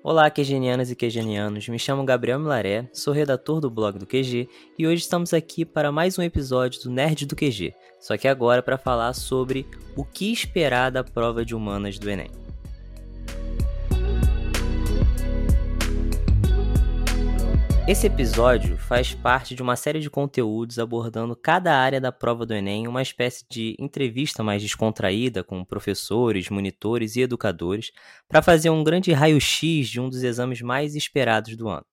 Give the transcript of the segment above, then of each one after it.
Olá, quegenianas e quegenianos. Me chamo Gabriel Milaré, sou redator do blog do QG e hoje estamos aqui para mais um episódio do Nerd do QG, só que agora para falar sobre o que esperar da prova de humanas do Enem. Esse episódio faz parte de uma série de conteúdos abordando cada área da prova do Enem, uma espécie de entrevista mais descontraída com professores, monitores e educadores, para fazer um grande raio-x de um dos exames mais esperados do ano.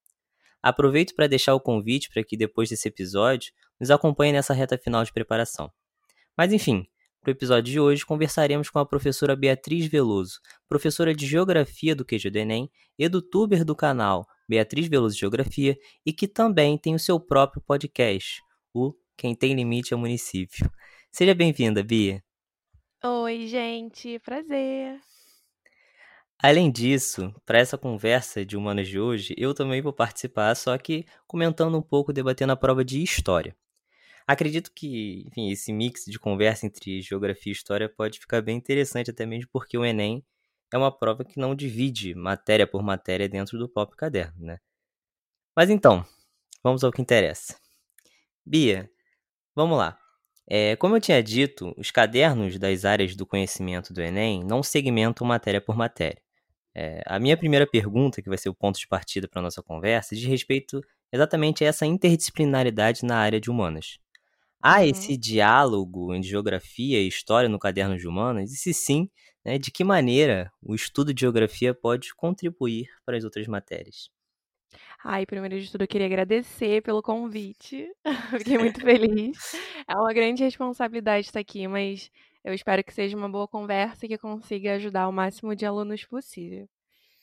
Aproveito para deixar o convite para que depois desse episódio nos acompanhe nessa reta final de preparação. Mas enfim, para o episódio de hoje, conversaremos com a professora Beatriz Veloso, professora de Geografia do QG do Enem, edutuber do canal Beatriz Veloso Geografia, e que também tem o seu próprio podcast, o Quem Tem Limite é Município. Seja bem-vinda, Bia. Oi, gente, prazer. Além disso, para essa conversa de humanas de hoje, eu também vou participar, só que comentando um pouco, debatendo a prova de história. Acredito que, enfim, esse mix de conversa entre geografia e história pode ficar bem interessante, até mesmo porque o Enem é uma prova que não divide matéria por matéria dentro do próprio caderno, né? Mas então, vamos ao que interessa. Bia, vamos lá. É, como eu tinha dito, os cadernos das áreas do conhecimento do Enem não segmentam matéria por matéria. É, a minha primeira pergunta, que vai ser o ponto de partida para a nossa conversa, diz respeito exatamente a essa interdisciplinaridade na área de humanas. Há uhum. esse diálogo entre geografia e história no caderno de humanas? E se sim, né, de que maneira o estudo de geografia pode contribuir para as outras matérias? Ai, primeiro de tudo, eu queria agradecer pelo convite. Fiquei muito feliz. É uma grande responsabilidade estar aqui, mas eu espero que seja uma boa conversa e que consiga ajudar o máximo de alunos possível.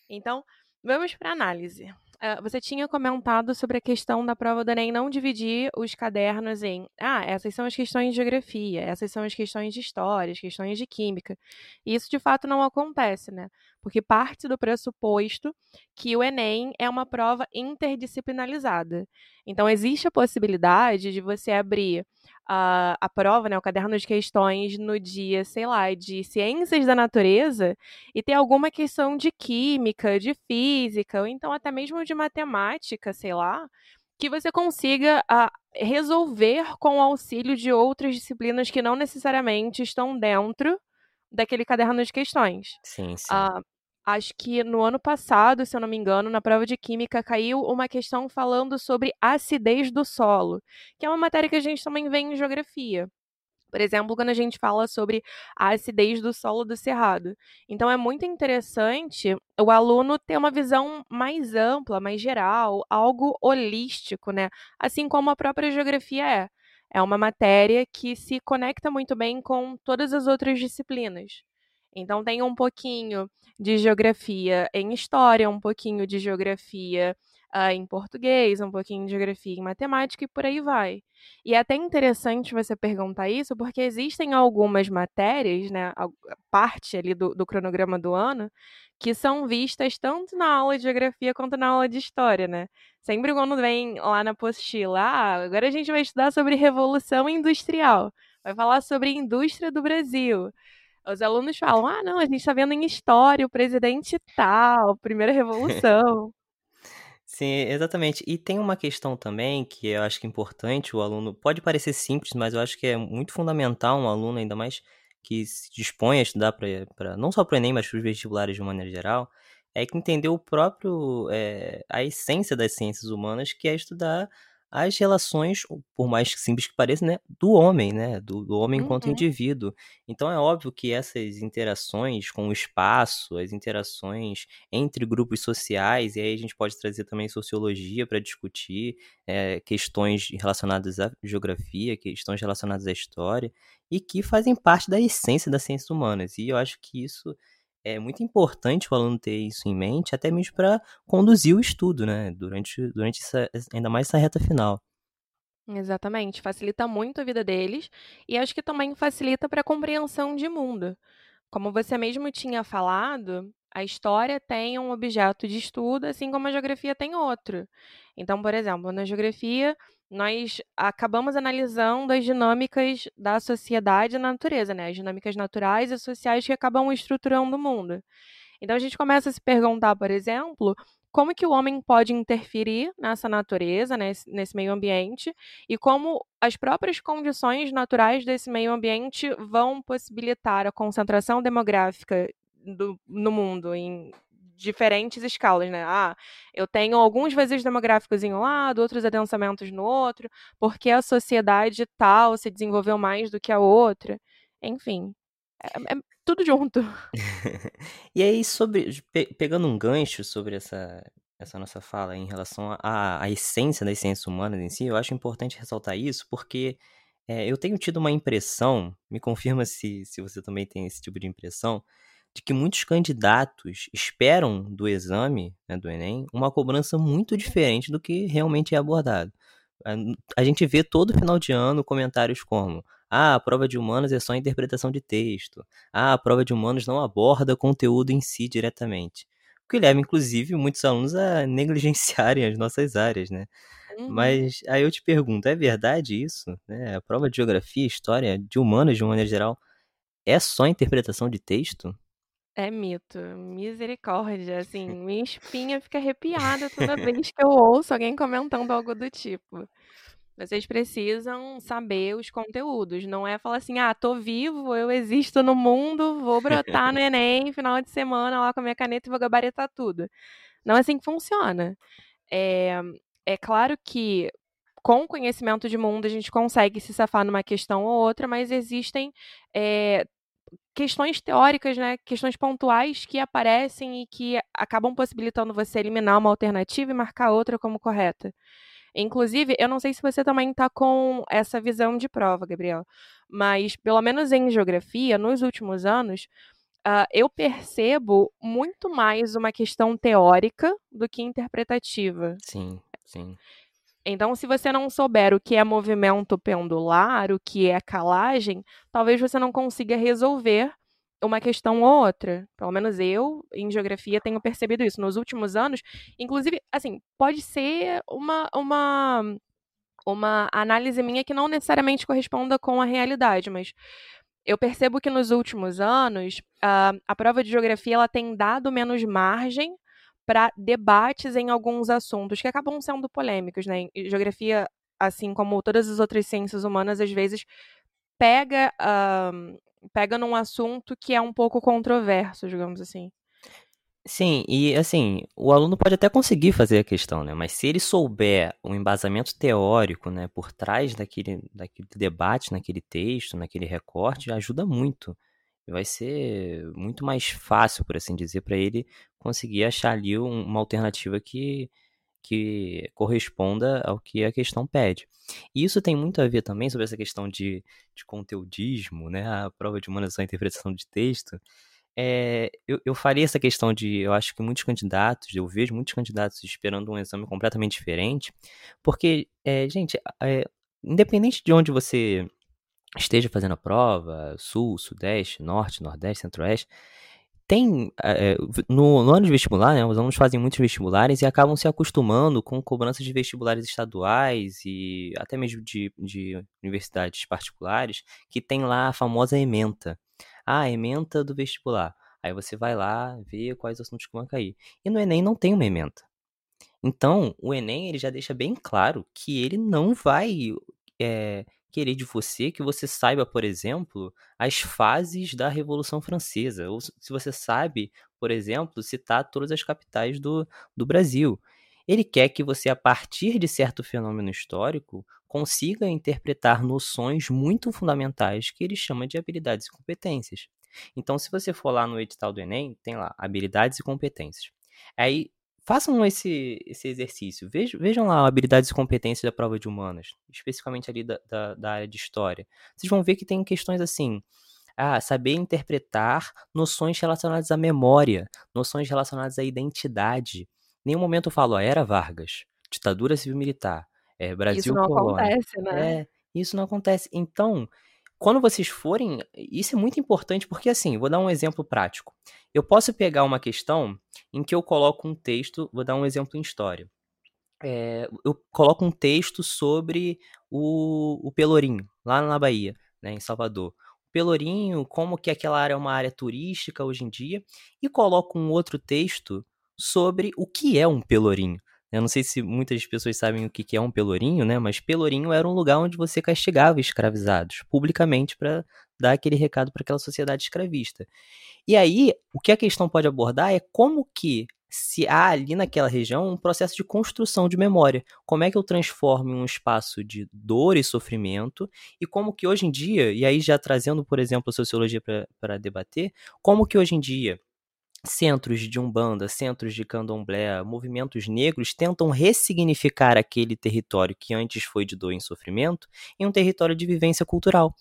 Então, vamos para a análise. Uh, você tinha comentado sobre a questão da prova do Enem não dividir os cadernos em, ah, essas são as questões de geografia, essas são as questões de história, as questões de química. E isso de fato não acontece, né? Porque parte do pressuposto que o Enem é uma prova interdisciplinarizada. Então, existe a possibilidade de você abrir a, a prova, né, o caderno de questões, no dia, sei lá, de ciências da natureza e ter alguma questão de química, de física, ou então até mesmo de matemática, sei lá, que você consiga a, resolver com o auxílio de outras disciplinas que não necessariamente estão dentro daquele caderno de questões. Sim, sim. Uh, acho que no ano passado, se eu não me engano, na prova de química caiu uma questão falando sobre acidez do solo, que é uma matéria que a gente também vê em geografia. Por exemplo, quando a gente fala sobre a acidez do solo do cerrado. Então, é muito interessante o aluno ter uma visão mais ampla, mais geral, algo holístico, né? Assim como a própria geografia é. É uma matéria que se conecta muito bem com todas as outras disciplinas. Então, tem um pouquinho de geografia em história, um pouquinho de geografia uh, em português, um pouquinho de geografia em matemática e por aí vai. E é até interessante você perguntar isso, porque existem algumas matérias, né, parte ali do, do cronograma do ano, que são vistas tanto na aula de geografia quanto na aula de história, né? Sempre quando vem lá na apostila, ah, agora a gente vai estudar sobre Revolução Industrial, vai falar sobre indústria do Brasil. Os alunos falam: ah, não, a gente está vendo em história o presidente tal, primeira revolução. Sim, exatamente. E tem uma questão também que eu acho que é importante, o aluno pode parecer simples, mas eu acho que é muito fundamental um aluno, ainda mais que se dispõe a estudar para não só para o Enem, mas para os vestibulares de uma maneira geral, é que entender o próprio, é, a essência das ciências humanas, que é estudar as relações, por mais simples que pareça, né, do homem, né, do, do homem enquanto uhum. indivíduo. Então é óbvio que essas interações com o espaço, as interações entre grupos sociais, e aí a gente pode trazer também sociologia para discutir é, questões relacionadas à geografia, questões relacionadas à história, e que fazem parte da essência das ciências humanas. E eu acho que isso é muito importante o aluno ter isso em mente, até mesmo para conduzir o estudo, né? Durante, durante essa, ainda mais essa reta final. Exatamente, facilita muito a vida deles e acho que também facilita para a compreensão de mundo. Como você mesmo tinha falado, a história tem um objeto de estudo, assim como a geografia tem outro. Então, por exemplo, na geografia, nós acabamos analisando as dinâmicas da sociedade e da natureza, né? As dinâmicas naturais e sociais que acabam estruturando o mundo. Então a gente começa a se perguntar, por exemplo, como que o homem pode interferir nessa natureza, nesse, nesse, meio ambiente, e como as próprias condições naturais desse meio ambiente vão possibilitar a concentração demográfica do, no mundo em diferentes escalas, né? Ah, eu tenho alguns vazios demográficos em um lado, outros adensamentos no outro, porque a sociedade tal se desenvolveu mais do que a outra. Enfim, é, é tudo junto. e aí, sobre pe pegando um gancho sobre essa, essa nossa fala em relação à, essência das ciências humanas em si, eu acho importante ressaltar isso, porque é, eu tenho tido uma impressão, me confirma se, se você também tem esse tipo de impressão, de que muitos candidatos esperam do exame, né, do Enem, uma cobrança muito diferente do que realmente é abordado. A gente vê todo final de ano comentários como ah, a prova de humanas é só interpretação de texto. Ah, a prova de humanos não aborda conteúdo em si diretamente. O que leva, inclusive, muitos alunos a negligenciarem as nossas áreas, né? Uhum. Mas aí eu te pergunto, é verdade isso? Né? A prova de geografia, história, de humanas de uma maneira geral, é só interpretação de texto? É mito, misericórdia, assim, minha espinha fica arrepiada toda vez que eu ouço alguém comentando algo do tipo. Vocês precisam saber os conteúdos, não é falar assim: "Ah, tô vivo, eu existo no mundo, vou brotar no Enem final de semana lá com a minha caneta e vou gabaritar tudo". Não é assim que funciona. É, é claro que com conhecimento de mundo a gente consegue se safar numa questão ou outra, mas existem é, questões teóricas, né, questões pontuais que aparecem e que acabam possibilitando você eliminar uma alternativa e marcar outra como correta. Inclusive, eu não sei se você também está com essa visão de prova, Gabriel, mas pelo menos em geografia, nos últimos anos, uh, eu percebo muito mais uma questão teórica do que interpretativa. Sim, sim. Então, se você não souber o que é movimento pendular, o que é calagem, talvez você não consiga resolver uma questão ou outra. Pelo menos eu, em geografia, tenho percebido isso nos últimos anos. Inclusive, assim, pode ser uma, uma, uma análise minha que não necessariamente corresponda com a realidade, mas eu percebo que nos últimos anos a, a prova de geografia ela tem dado menos margem para debates em alguns assuntos que acabam sendo polêmicos, né? Geografia, assim como todas as outras ciências humanas, às vezes pega uh, pega num assunto que é um pouco controverso, digamos assim. Sim, e assim, o aluno pode até conseguir fazer a questão, né? Mas se ele souber o embasamento teórico, né, por trás daquele, daquele debate, naquele texto, naquele recorte, ajuda muito. Vai ser muito mais fácil, por assim dizer, para ele conseguir achar ali uma alternativa que, que corresponda ao que a questão pede. E isso tem muito a ver também sobre essa questão de, de conteudismo, né? A prova de humanização e interpretação de texto. É, eu, eu faria essa questão de. Eu acho que muitos candidatos, eu vejo muitos candidatos esperando um exame completamente diferente, porque, é, gente, é, independente de onde você esteja fazendo a prova, sul, sudeste, norte, nordeste, centro-oeste, tem é, no, no, ano de vestibular, né, os alunos fazem muitos vestibulares e acabam se acostumando com cobranças de vestibulares estaduais e até mesmo de, de universidades particulares que tem lá a famosa ementa. Ah, ementa do vestibular. Aí você vai lá ver quais assuntos que vão cair. E no Enem não tem uma ementa. Então, o Enem ele já deixa bem claro que ele não vai é, querer de você que você saiba, por exemplo, as fases da Revolução Francesa, ou se você sabe, por exemplo, citar todas as capitais do, do Brasil. Ele quer que você, a partir de certo fenômeno histórico, consiga interpretar noções muito fundamentais que ele chama de habilidades e competências. Então, se você for lá no edital do Enem, tem lá habilidades e competências. Aí façam esse, esse exercício. Vejam, vejam lá habilidades e competências da prova de humanas, especificamente ali da, da, da, área de história. Vocês vão ver que tem questões assim. Ah, saber interpretar noções relacionadas à memória, noções relacionadas à identidade. Em nenhum momento eu falo, ó, era Vargas, ditadura civil-militar, é, Brasil Isso não colônia. acontece, né? É, isso não acontece. Então, quando vocês forem, isso é muito importante porque assim, vou dar um exemplo prático. Eu posso pegar uma questão em que eu coloco um texto, vou dar um exemplo em história. É, eu coloco um texto sobre o, o Pelourinho, lá na Bahia, né, em Salvador. Pelourinho, como que aquela área é uma área turística hoje em dia, e coloco um outro texto sobre o que é um pelourinho. Eu não sei se muitas pessoas sabem o que é um pelourinho, né? Mas pelourinho era um lugar onde você castigava escravizados publicamente para dar aquele recado para aquela sociedade escravista. E aí, o que a questão pode abordar é como que se há ali naquela região um processo de construção de memória. Como é que eu transformo um espaço de dor e sofrimento e como que hoje em dia, e aí já trazendo, por exemplo, a sociologia para debater, como que hoje em dia centros de umbanda, centros de candomblé, movimentos negros tentam ressignificar aquele território que antes foi de dor e sofrimento em um território de vivência cultural.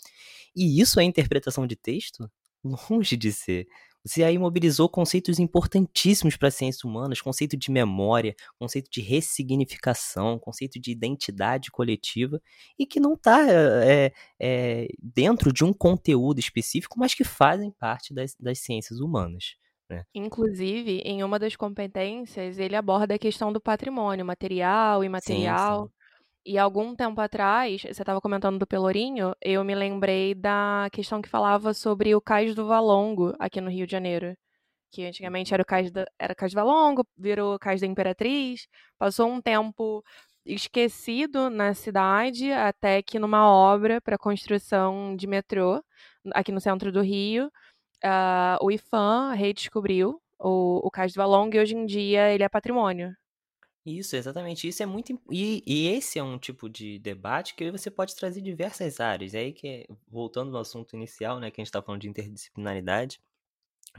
E isso é interpretação de texto? Longe de ser. Você aí mobilizou conceitos importantíssimos para as ciências humanas, conceito de memória, conceito de ressignificação, conceito de identidade coletiva, e que não está é, é, dentro de um conteúdo específico, mas que fazem parte das, das ciências humanas. Né? Inclusive, em uma das competências, ele aborda a questão do patrimônio material, imaterial. Sim, sim. E algum tempo atrás, você estava comentando do Pelourinho, eu me lembrei da questão que falava sobre o Cais do Valongo, aqui no Rio de Janeiro. Que antigamente era o Cais, da, era Cais do Valongo, virou Cais da Imperatriz, passou um tempo esquecido na cidade, até que numa obra para construção de metrô, aqui no centro do Rio, uh, o IFAM redescobriu o, o Cais do Valongo e hoje em dia ele é patrimônio. Isso, exatamente. Isso é muito. E, e esse é um tipo de debate que você pode trazer diversas áreas. É aí que, voltando ao assunto inicial, né, que a gente está falando de interdisciplinaridade,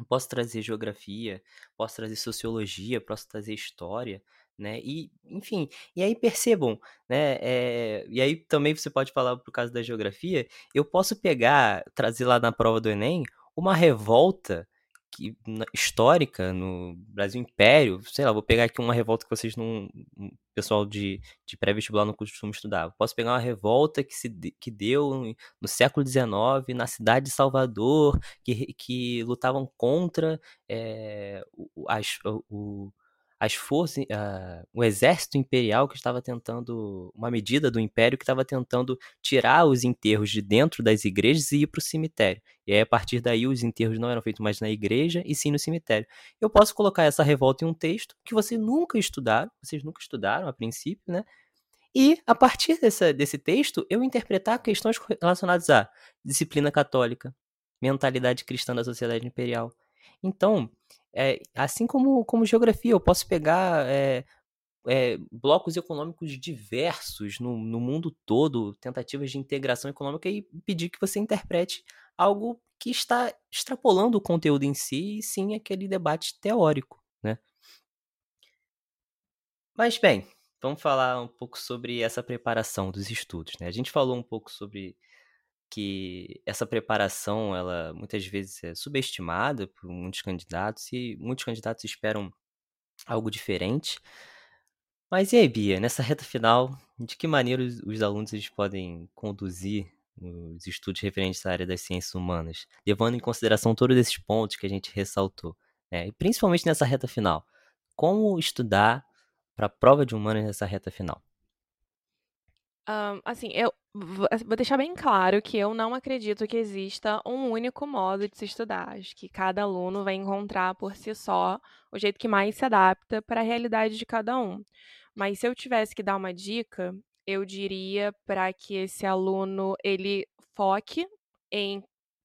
posso trazer geografia, posso trazer sociologia, posso trazer história, né? E, enfim, e aí percebam, né? É, e aí também você pode falar por causa da geografia, eu posso pegar, trazer lá na prova do Enem, uma revolta que, histórica no Brasil Império, sei lá, vou pegar aqui uma revolta que vocês não. Pessoal de, de pré-vestibular não costuma estudar. Posso pegar uma revolta que, se, que deu no século XIX na cidade de Salvador, que, que lutavam contra é, as, o, as forças, uh, o exército imperial que estava tentando, uma medida do império que estava tentando tirar os enterros de dentro das igrejas e ir para o cemitério. E aí, a partir daí, os enterros não eram feitos mais na igreja e sim no cemitério. Eu posso colocar essa revolta em um texto que vocês nunca estudaram, vocês nunca estudaram a princípio, né? E, a partir dessa, desse texto, eu interpretar questões relacionadas à disciplina católica, mentalidade cristã da sociedade imperial. Então, é, assim como, como geografia, eu posso pegar é, é, blocos econômicos diversos no, no mundo todo, tentativas de integração econômica e pedir que você interprete algo que está extrapolando o conteúdo em si e sim aquele debate teórico, né? Mas bem, vamos falar um pouco sobre essa preparação dos estudos, né? A gente falou um pouco sobre que essa preparação, ela muitas vezes é subestimada por muitos candidatos e muitos candidatos esperam algo diferente. Mas e aí, Bia, nessa reta final, de que maneira os, os alunos eles podem conduzir os estudos referentes à área das ciências humanas, levando em consideração todos esses pontos que a gente ressaltou, né? e principalmente nessa reta final? Como estudar para a prova de humanas nessa reta final? Um, assim, eu vou deixar bem claro que eu não acredito que exista um único modo de se estudar. Acho que cada aluno vai encontrar por si só o jeito que mais se adapta para a realidade de cada um. Mas se eu tivesse que dar uma dica, eu diria para que esse aluno ele foque em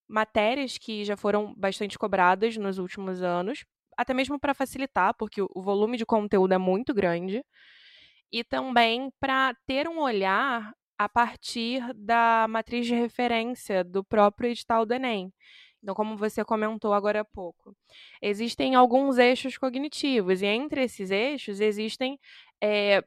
matérias que já foram bastante cobradas nos últimos anos, até mesmo para facilitar, porque o volume de conteúdo é muito grande e também para ter um olhar a partir da matriz de referência do próprio edital do Enem. Então, como você comentou agora há pouco, existem alguns eixos cognitivos, e entre esses eixos existem é,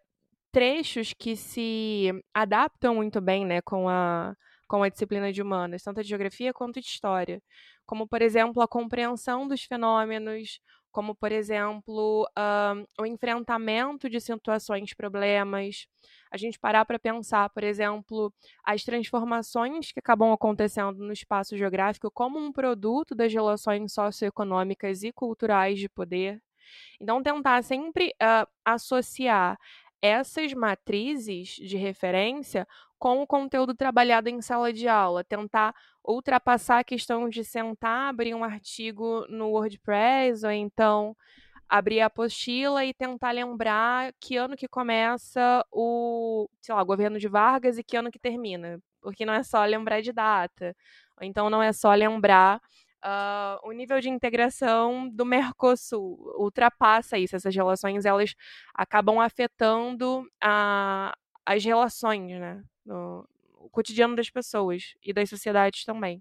trechos que se adaptam muito bem né, com, a, com a disciplina de humanas, tanto de geografia quanto de história. Como, por exemplo, a compreensão dos fenômenos, como, por exemplo, uh, o enfrentamento de situações, problemas. A gente parar para pensar, por exemplo, as transformações que acabam acontecendo no espaço geográfico como um produto das relações socioeconômicas e culturais de poder. Então, tentar sempre uh, associar essas matrizes de referência com o conteúdo trabalhado em sala de aula, tentar ultrapassar a questão de sentar, abrir um artigo no WordPress, ou então abrir a apostila e tentar lembrar que ano que começa o, sei lá, governo de Vargas e que ano que termina. Porque não é só lembrar de data. Ou então não é só lembrar Uh, o nível de integração do Mercosul ultrapassa isso. Essas relações elas acabam afetando a, as relações, né? No, o cotidiano das pessoas e das sociedades também.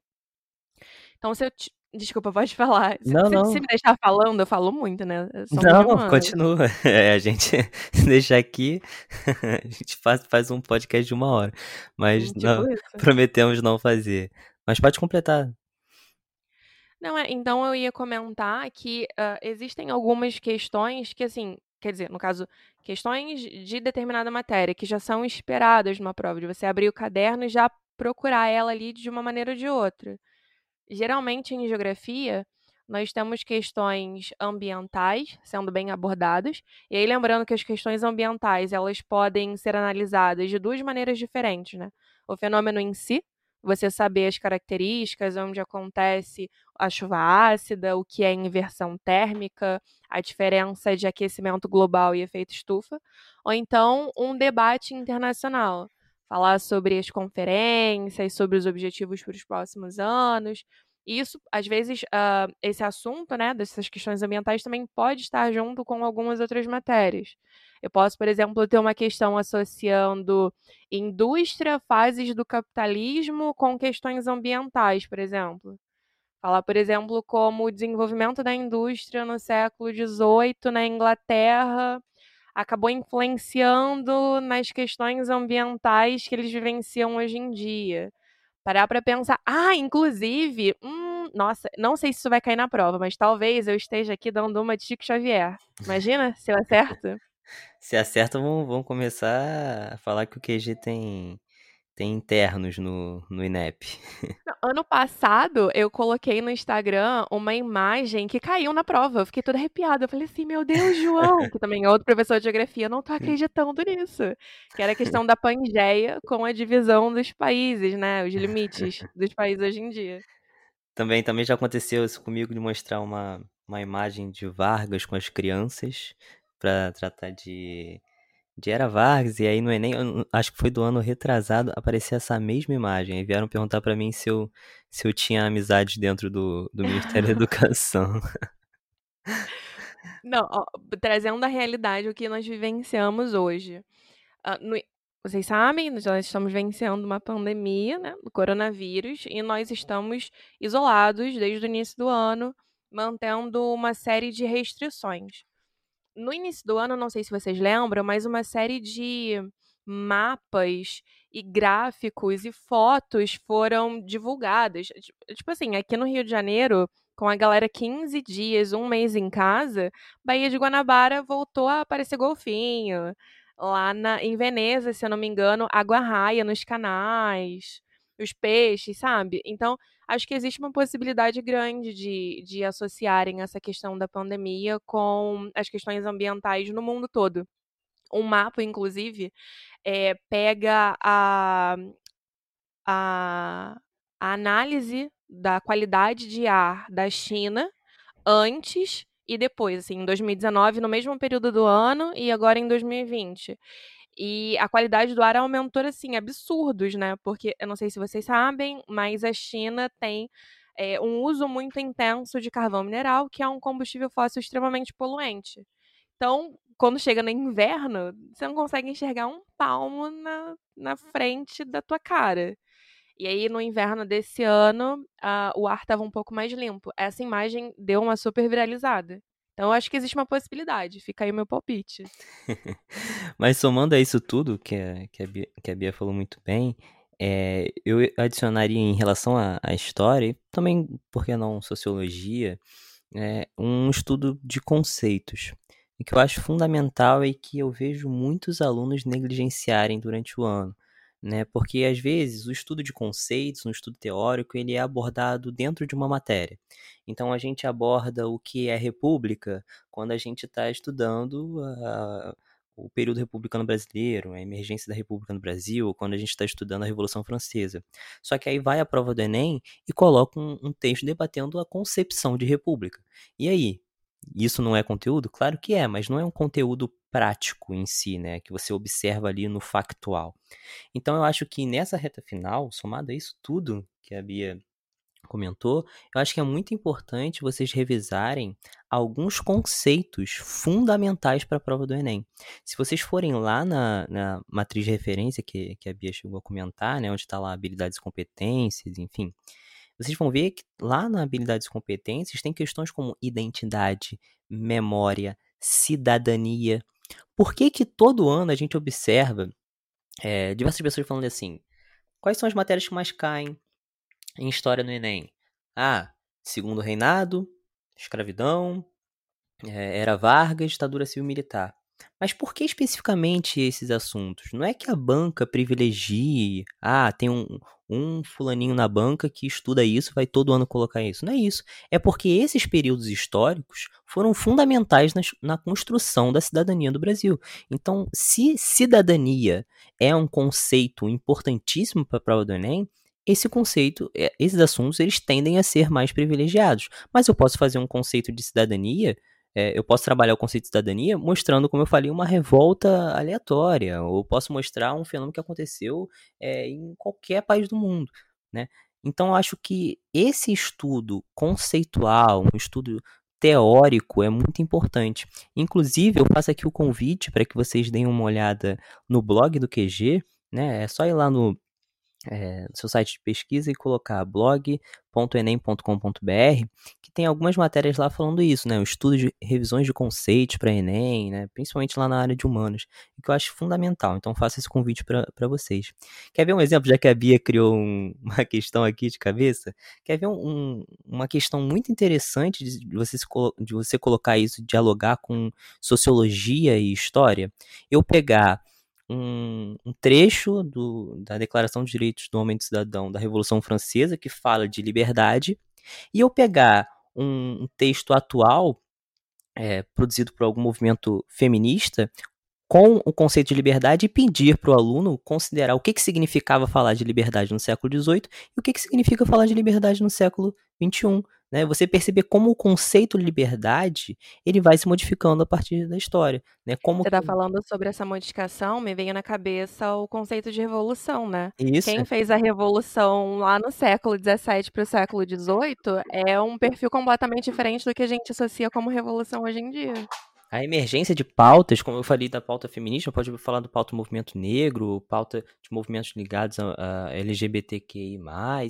Então, se eu. Te... Desculpa, pode falar. Se, não, se, não. se me deixar falando, eu falo muito, né? Não, continua. É, a gente deixa aqui, a gente faz, faz um podcast de uma hora. Mas tipo não, prometemos não fazer. Mas pode completar. Não, é, então eu ia comentar que uh, existem algumas questões que, assim, quer dizer, no caso, questões de determinada matéria que já são esperadas numa prova, de você abrir o caderno e já procurar ela ali de uma maneira ou de outra. Geralmente em geografia, nós temos questões ambientais sendo bem abordadas. E aí lembrando que as questões ambientais, elas podem ser analisadas de duas maneiras diferentes, né? O fenômeno em si, você saber as características, onde acontece a chuva ácida, o que é inversão térmica, a diferença de aquecimento global e efeito estufa, ou então um debate internacional, falar sobre as conferências, sobre os objetivos para os próximos anos. Isso, às vezes, uh, esse assunto, né, dessas questões ambientais também pode estar junto com algumas outras matérias. Eu posso, por exemplo, ter uma questão associando indústria, fases do capitalismo com questões ambientais, por exemplo. Falar, por exemplo, como o desenvolvimento da indústria no século XVIII na Inglaterra acabou influenciando nas questões ambientais que eles vivenciam hoje em dia. Parar para pensar, ah, inclusive, hum, nossa, não sei se isso vai cair na prova, mas talvez eu esteja aqui dando uma de Chico Xavier. Imagina se eu acerto. Se acerta, vão, vão começar a falar que o QG tem, tem internos no, no INEP. Ano passado, eu coloquei no Instagram uma imagem que caiu na prova. Eu fiquei toda arrepiada. Eu falei assim, meu Deus, João, que também é outro professor de geografia, eu não tô acreditando nisso. Que era a questão da Pangeia com a divisão dos países, né? Os limites dos países hoje em dia. Também, também já aconteceu isso comigo de mostrar uma, uma imagem de Vargas com as crianças para tratar de, de Era Vargas, e aí no Enem, acho que foi do ano retrasado, aparecia essa mesma imagem. Aí vieram perguntar para mim se eu, se eu tinha amizades dentro do, do Ministério da Educação. Não, ó, trazendo a realidade o que nós vivenciamos hoje. Uh, no, vocês sabem, nós estamos vencendo uma pandemia, né, do coronavírus, e nós estamos isolados desde o início do ano, mantendo uma série de restrições no início do ano, não sei se vocês lembram, mas uma série de mapas e gráficos e fotos foram divulgadas. Tipo assim, aqui no Rio de Janeiro, com a galera 15 dias, um mês em casa, Baía de Guanabara voltou a aparecer golfinho. Lá na, em Veneza, se eu não me engano, água raia nos canais, os peixes, sabe? Então, acho que existe uma possibilidade grande de, de associarem essa questão da pandemia com as questões ambientais no mundo todo. Um mapa, inclusive, é, pega a, a, a análise da qualidade de ar da China antes e depois, assim, em 2019, no mesmo período do ano, e agora em 2020. E a qualidade do ar aumentou, assim, absurdos, né? Porque, eu não sei se vocês sabem, mas a China tem é, um uso muito intenso de carvão mineral, que é um combustível fóssil extremamente poluente. Então, quando chega no inverno, você não consegue enxergar um palmo na, na frente da tua cara. E aí, no inverno desse ano, uh, o ar estava um pouco mais limpo. Essa imagem deu uma super viralizada. Então, acho que existe uma possibilidade. Fica aí o meu palpite. Mas somando a isso tudo, que a, que a, Bia, que a Bia falou muito bem, é, eu adicionaria em relação à, à história, e também, por que não, sociologia, é, um estudo de conceitos. Que eu acho fundamental e que eu vejo muitos alunos negligenciarem durante o ano né? Porque às vezes o estudo de conceitos, um estudo teórico, ele é abordado dentro de uma matéria. Então a gente aborda o que é república quando a gente está estudando a, o período republicano brasileiro, a emergência da República no Brasil, quando a gente está estudando a Revolução Francesa. Só que aí vai a prova do Enem e coloca um, um texto debatendo a concepção de república. E aí, isso não é conteúdo? Claro que é, mas não é um conteúdo prático em si, né? Que você observa ali no factual. Então eu acho que nessa reta final, somado a isso tudo que a Bia comentou, eu acho que é muito importante vocês revisarem alguns conceitos fundamentais para a prova do Enem. Se vocês forem lá na, na matriz de referência que, que a Bia chegou a comentar, né, onde está lá habilidades e competências, enfim, vocês vão ver que lá na habilidades e competências tem questões como identidade, memória, cidadania. Por que que todo ano a gente observa é, diversas pessoas falando assim, quais são as matérias que mais caem? em história no Enem? Ah, segundo reinado, escravidão, é, era Vargas, ditadura civil militar. Mas por que especificamente esses assuntos? Não é que a banca privilegie, ah, tem um, um fulaninho na banca que estuda isso, vai todo ano colocar isso. Não é isso. É porque esses períodos históricos foram fundamentais na, na construção da cidadania do Brasil. Então, se cidadania é um conceito importantíssimo para a prova do Enem, esse conceito, é, esses assuntos, eles tendem a ser mais privilegiados. Mas eu posso fazer um conceito de cidadania, é, eu posso trabalhar o conceito de cidadania mostrando, como eu falei, uma revolta aleatória, ou posso mostrar um fenômeno que aconteceu é, em qualquer país do mundo, né? Então, acho que esse estudo conceitual, um estudo teórico é muito importante. Inclusive, eu faço aqui o convite para que vocês deem uma olhada no blog do QG, né? É só ir lá no é, no seu site de pesquisa e colocar blog.enem.com.br, que tem algumas matérias lá falando isso, né? O estudo de revisões de conceitos para Enem, né? Principalmente lá na área de humanos, que eu acho fundamental. Então faço esse convite para vocês. Quer ver um exemplo, já que a Bia criou um, uma questão aqui de cabeça? Quer ver um, uma questão muito interessante de você, de você colocar isso, dialogar com sociologia e história? Eu pegar um, um trecho do, da Declaração de Direitos do Homem e do Cidadão da Revolução Francesa que fala de liberdade, e eu pegar um, um texto atual é, produzido por algum movimento feminista com o conceito de liberdade e pedir para o aluno considerar o que, que significava falar de liberdade no século XVIII e o que, que significa falar de liberdade no século XXI né? Você perceber como o conceito de liberdade ele vai se modificando a partir da história, né? Como você está falando sobre essa modificação, me veio na cabeça o conceito de revolução, né? Isso. Quem fez a revolução lá no século XVII para o século XVIII é um perfil completamente diferente do que a gente associa como revolução hoje em dia. A emergência de pautas, como eu falei da pauta feminista, pode falar do pauta do movimento negro, pauta de movimentos ligados a, a LGBTQI+,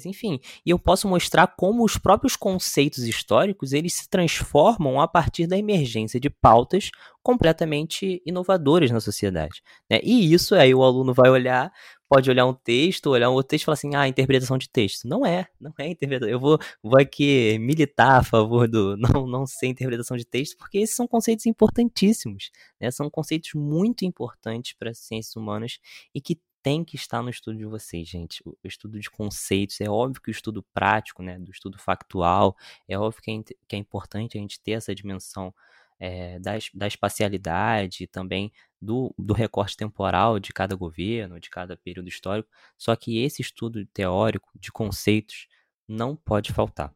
enfim. E eu posso mostrar como os próprios conceitos históricos, eles se transformam a partir da emergência de pautas completamente inovadoras na sociedade. Né? E isso aí o aluno vai olhar pode olhar um texto, olhar um outro texto e falar assim, ah, interpretação de texto. Não é, não é interpretação. Eu vou, vou aqui militar a favor do não, não ser interpretação de texto, porque esses são conceitos importantíssimos, né? São conceitos muito importantes para as ciências humanas e que tem que estar no estudo de vocês, gente. O estudo de conceitos, é óbvio que o estudo prático, né, do estudo factual, é óbvio que é, que é importante a gente ter essa dimensão é, da, da espacialidade, também do, do recorte temporal de cada governo, de cada período histórico. Só que esse estudo teórico de conceitos não pode faltar.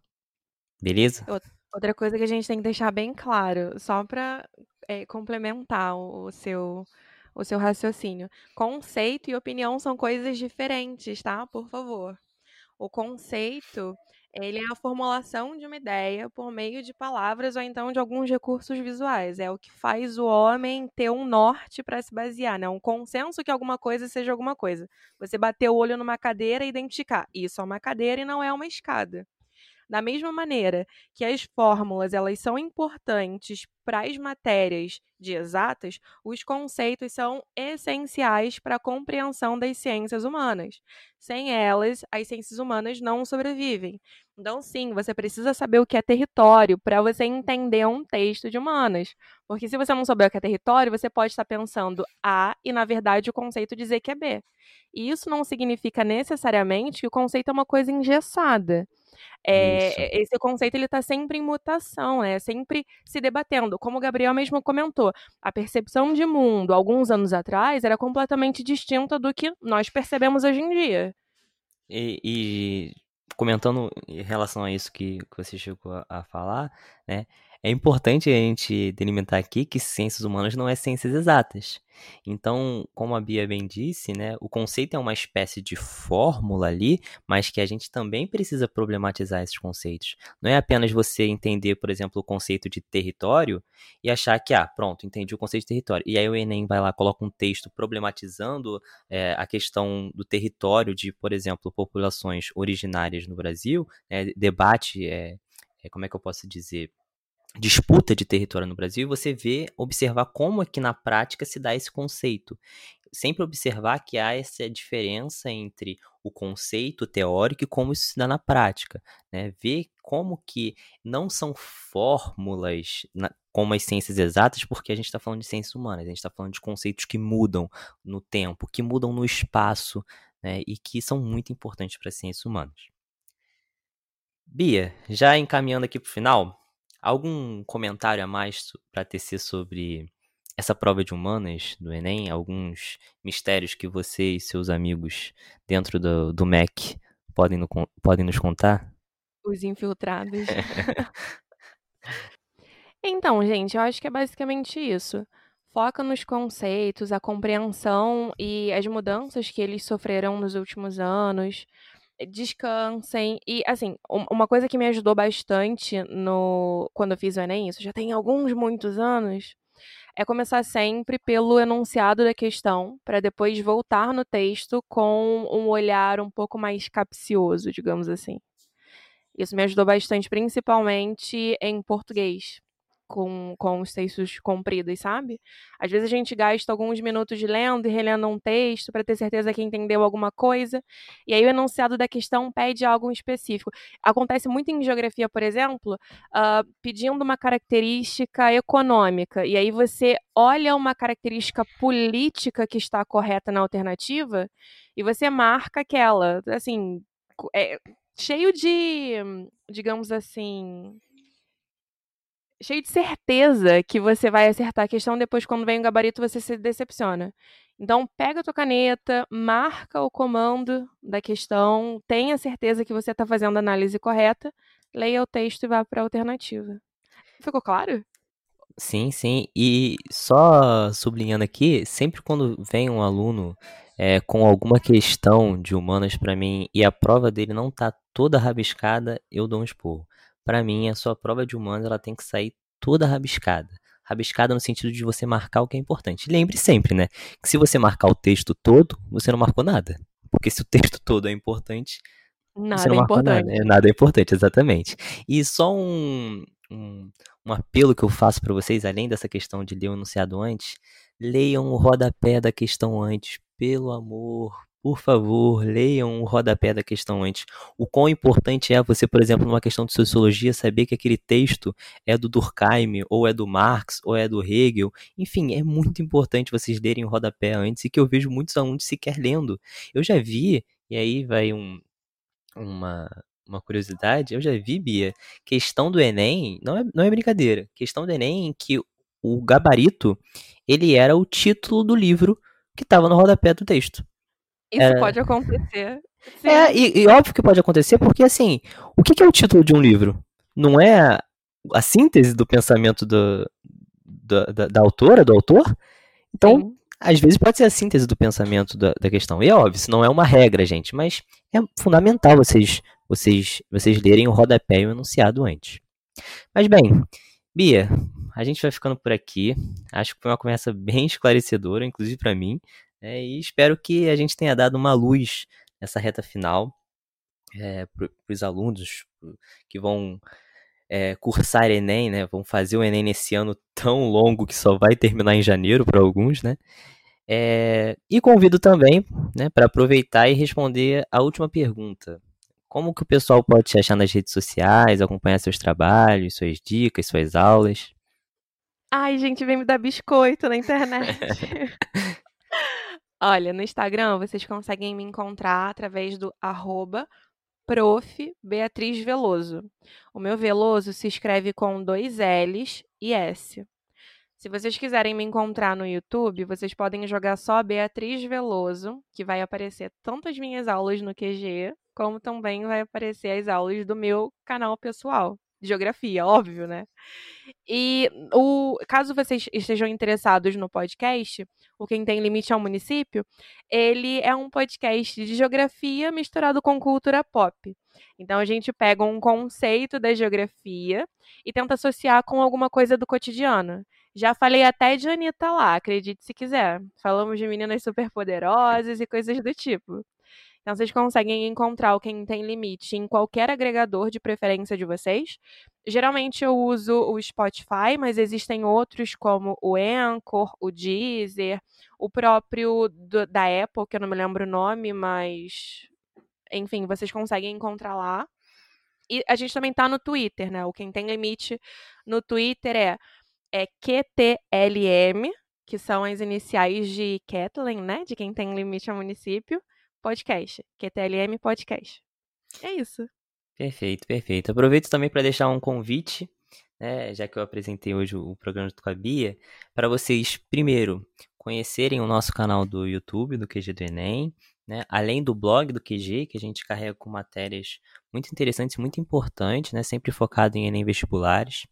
Beleza? Outra coisa que a gente tem que deixar bem claro, só para é, complementar o seu, o seu raciocínio. Conceito e opinião são coisas diferentes, tá? Por favor. O conceito ele é a formulação de uma ideia por meio de palavras ou então de alguns recursos visuais. É o que faz o homem ter um norte para se basear, né? Um consenso que alguma coisa seja alguma coisa. Você bater o olho numa cadeira e identificar, isso é uma cadeira e não é uma escada. Da mesma maneira que as fórmulas elas são importantes para as matérias de exatas, os conceitos são essenciais para a compreensão das ciências humanas. Sem elas, as ciências humanas não sobrevivem. Então, sim, você precisa saber o que é território para você entender um texto de humanas. Porque se você não souber o que é território, você pode estar pensando A e, na verdade, o conceito dizer que é B. E isso não significa necessariamente que o conceito é uma coisa engessada. É, esse conceito ele está sempre em mutação, né? Sempre se debatendo. Como o Gabriel mesmo comentou, a percepção de mundo alguns anos atrás era completamente distinta do que nós percebemos hoje em dia. E, e comentando em relação a isso que, que você chegou a, a falar, né? É importante a gente delimitar aqui que ciências humanas não é ciências exatas. Então, como a Bia bem disse, né, o conceito é uma espécie de fórmula ali, mas que a gente também precisa problematizar esses conceitos. Não é apenas você entender, por exemplo, o conceito de território e achar que, ah, pronto, entendi o conceito de território. E aí o Enem vai lá, coloca um texto problematizando é, a questão do território de, por exemplo, populações originárias no Brasil, né, debate, é, é, como é que eu posso dizer? Disputa de território no Brasil, você vê, observar como é que na prática se dá esse conceito. Sempre observar que há essa diferença entre o conceito teórico e como isso se dá na prática. Né? Ver como que não são fórmulas na, como as ciências exatas, porque a gente está falando de ciências humanas, a gente está falando de conceitos que mudam no tempo, que mudam no espaço, né? e que são muito importantes para as ciências humanas. Bia, já encaminhando aqui para o final, Algum comentário a mais para tecer sobre essa prova de humanas do Enem? Alguns mistérios que você e seus amigos dentro do, do MEC podem, no, podem nos contar? Os infiltrados. então, gente, eu acho que é basicamente isso. Foca nos conceitos, a compreensão e as mudanças que eles sofreram nos últimos anos descansem. E, assim, uma coisa que me ajudou bastante no quando eu fiz o Enem, isso já tem alguns, muitos anos, é começar sempre pelo enunciado da questão, para depois voltar no texto com um olhar um pouco mais capcioso, digamos assim. Isso me ajudou bastante, principalmente em português com, com os textos compridos, sabe? Às vezes a gente gasta alguns minutos lendo e relendo um texto para ter certeza que entendeu alguma coisa, e aí o enunciado da questão pede algo específico. Acontece muito em geografia, por exemplo, uh, pedindo uma característica econômica, e aí você olha uma característica política que está correta na alternativa e você marca aquela, assim, é, cheio de, digamos assim, cheio de certeza que você vai acertar a questão, depois quando vem o gabarito você se decepciona. Então, pega a tua caneta, marca o comando da questão, tenha certeza que você está fazendo a análise correta, leia o texto e vá para a alternativa. Ficou claro? Sim, sim. E só sublinhando aqui, sempre quando vem um aluno é, com alguma questão de humanas para mim e a prova dele não tá toda rabiscada, eu dou um esporro para mim, a sua prova de humanos ela tem que sair toda rabiscada. Rabiscada no sentido de você marcar o que é importante. Lembre sempre, né? Que se você marcar o texto todo, você não marcou nada. Porque se o texto todo é importante, nada você não é importante. Nada. É, nada é importante, exatamente. E só um, um, um apelo que eu faço para vocês, além dessa questão de ler o enunciado antes, leiam o rodapé da questão antes, pelo amor, por favor, leiam o rodapé da questão antes. O quão importante é você, por exemplo, numa questão de sociologia, saber que aquele texto é do Durkheim, ou é do Marx, ou é do Hegel. Enfim, é muito importante vocês lerem o rodapé antes e que eu vejo muitos alunos sequer lendo. Eu já vi, e aí vai um, uma, uma curiosidade, eu já vi, Bia, questão do Enem, não é, não é brincadeira, questão do Enem em que o gabarito, ele era o título do livro que estava no rodapé do texto. Isso é... pode acontecer. Sim. É, e, e, óbvio que pode acontecer, porque assim, o que, que, é o título de um livro? Não é a síntese do pensamento do, da, da, da, autora, do autor? Então, Sim. às vezes pode ser a síntese do pensamento da, da, questão. E é óbvio, isso não é uma regra, gente, mas é fundamental vocês, vocês, vocês lerem o rodapé e o enunciado antes. Mas bem, Bia, a gente vai ficando por aqui. Acho que foi uma conversa bem esclarecedora, inclusive para mim. É, e espero que a gente tenha dado uma luz nessa reta final é, para os alunos que vão é, cursar Enem, né? Vão fazer o Enem nesse ano tão longo que só vai terminar em janeiro para alguns, né? É, e convido também, né, para aproveitar e responder a última pergunta. Como que o pessoal pode te achar nas redes sociais, acompanhar seus trabalhos, suas dicas, suas aulas? Ai, gente, vem me dar biscoito na internet. Olha, no Instagram vocês conseguem me encontrar através do arroba prof. Beatriz Veloso. O meu Veloso se escreve com dois L's e S. Se vocês quiserem me encontrar no YouTube, vocês podem jogar só Beatriz Veloso, que vai aparecer tanto as minhas aulas no QG, como também vai aparecer as aulas do meu canal pessoal. Geografia, óbvio, né? E o, caso vocês estejam interessados no podcast, o Quem Tem Limite é um Município, ele é um podcast de geografia misturado com cultura pop. Então a gente pega um conceito da geografia e tenta associar com alguma coisa do cotidiano. Já falei até de Anitta lá, acredite se quiser. Falamos de meninas superpoderosas e coisas do tipo. Então, vocês conseguem encontrar o Quem Tem Limite em qualquer agregador de preferência de vocês. Geralmente eu uso o Spotify, mas existem outros como o Anchor, o Deezer, o próprio do, da Apple, que eu não me lembro o nome, mas. Enfim, vocês conseguem encontrar lá. E a gente também tá no Twitter, né? O Quem Tem Limite no Twitter é, é QTLM, que são as iniciais de Kathleen, né? De Quem Tem Limite ao Município podcast, QTLM Podcast. É isso. Perfeito, perfeito. Aproveito também para deixar um convite, né, já que eu apresentei hoje o programa a Bia, para vocês, primeiro, conhecerem o nosso canal do YouTube, do QG do Enem, né, além do blog do QG, que a gente carrega com matérias muito interessantes, muito importantes, né, sempre focado em Enem vestibulares.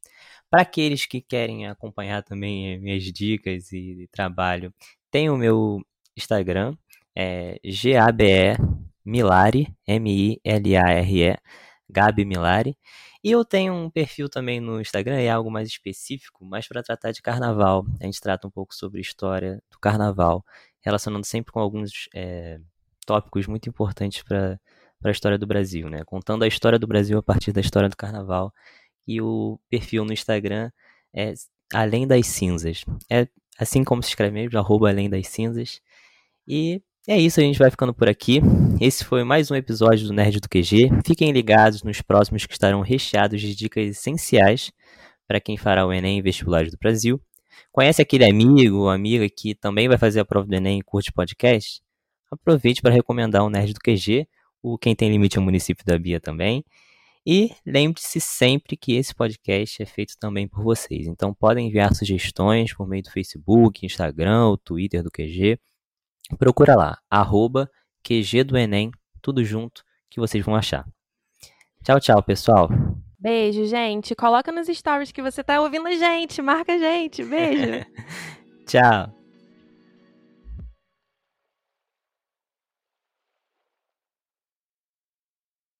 Para aqueles que querem acompanhar também minhas dicas e trabalho, tem o meu Instagram, é G-A-B-E Milari, M-I-L-A-R-E, Gabi Milari. E eu tenho um perfil também no Instagram, é algo mais específico, mas para tratar de carnaval. A gente trata um pouco sobre história do carnaval, relacionando sempre com alguns é, tópicos muito importantes para a história do Brasil, né? Contando a história do Brasil a partir da história do carnaval. E o perfil no Instagram é Além das Cinzas. É assim como se escreve mesmo, arroba Além das Cinzas. E é isso, a gente vai ficando por aqui. Esse foi mais um episódio do Nerd do QG. Fiquem ligados nos próximos que estarão recheados de dicas essenciais para quem fará o Enem Vestibulares do Brasil. Conhece aquele amigo ou amiga que também vai fazer a prova do Enem e curte podcast? Aproveite para recomendar o Nerd do QG, o Quem Tem Limite é o município da Bia também. E lembre-se sempre que esse podcast é feito também por vocês. Então podem enviar sugestões por meio do Facebook, Instagram ou Twitter do QG Procura lá, arroba QG do Enem, tudo junto, que vocês vão achar. Tchau, tchau, pessoal. Beijo, gente. Coloca nos stories que você tá ouvindo a gente. Marca a gente. Beijo. tchau.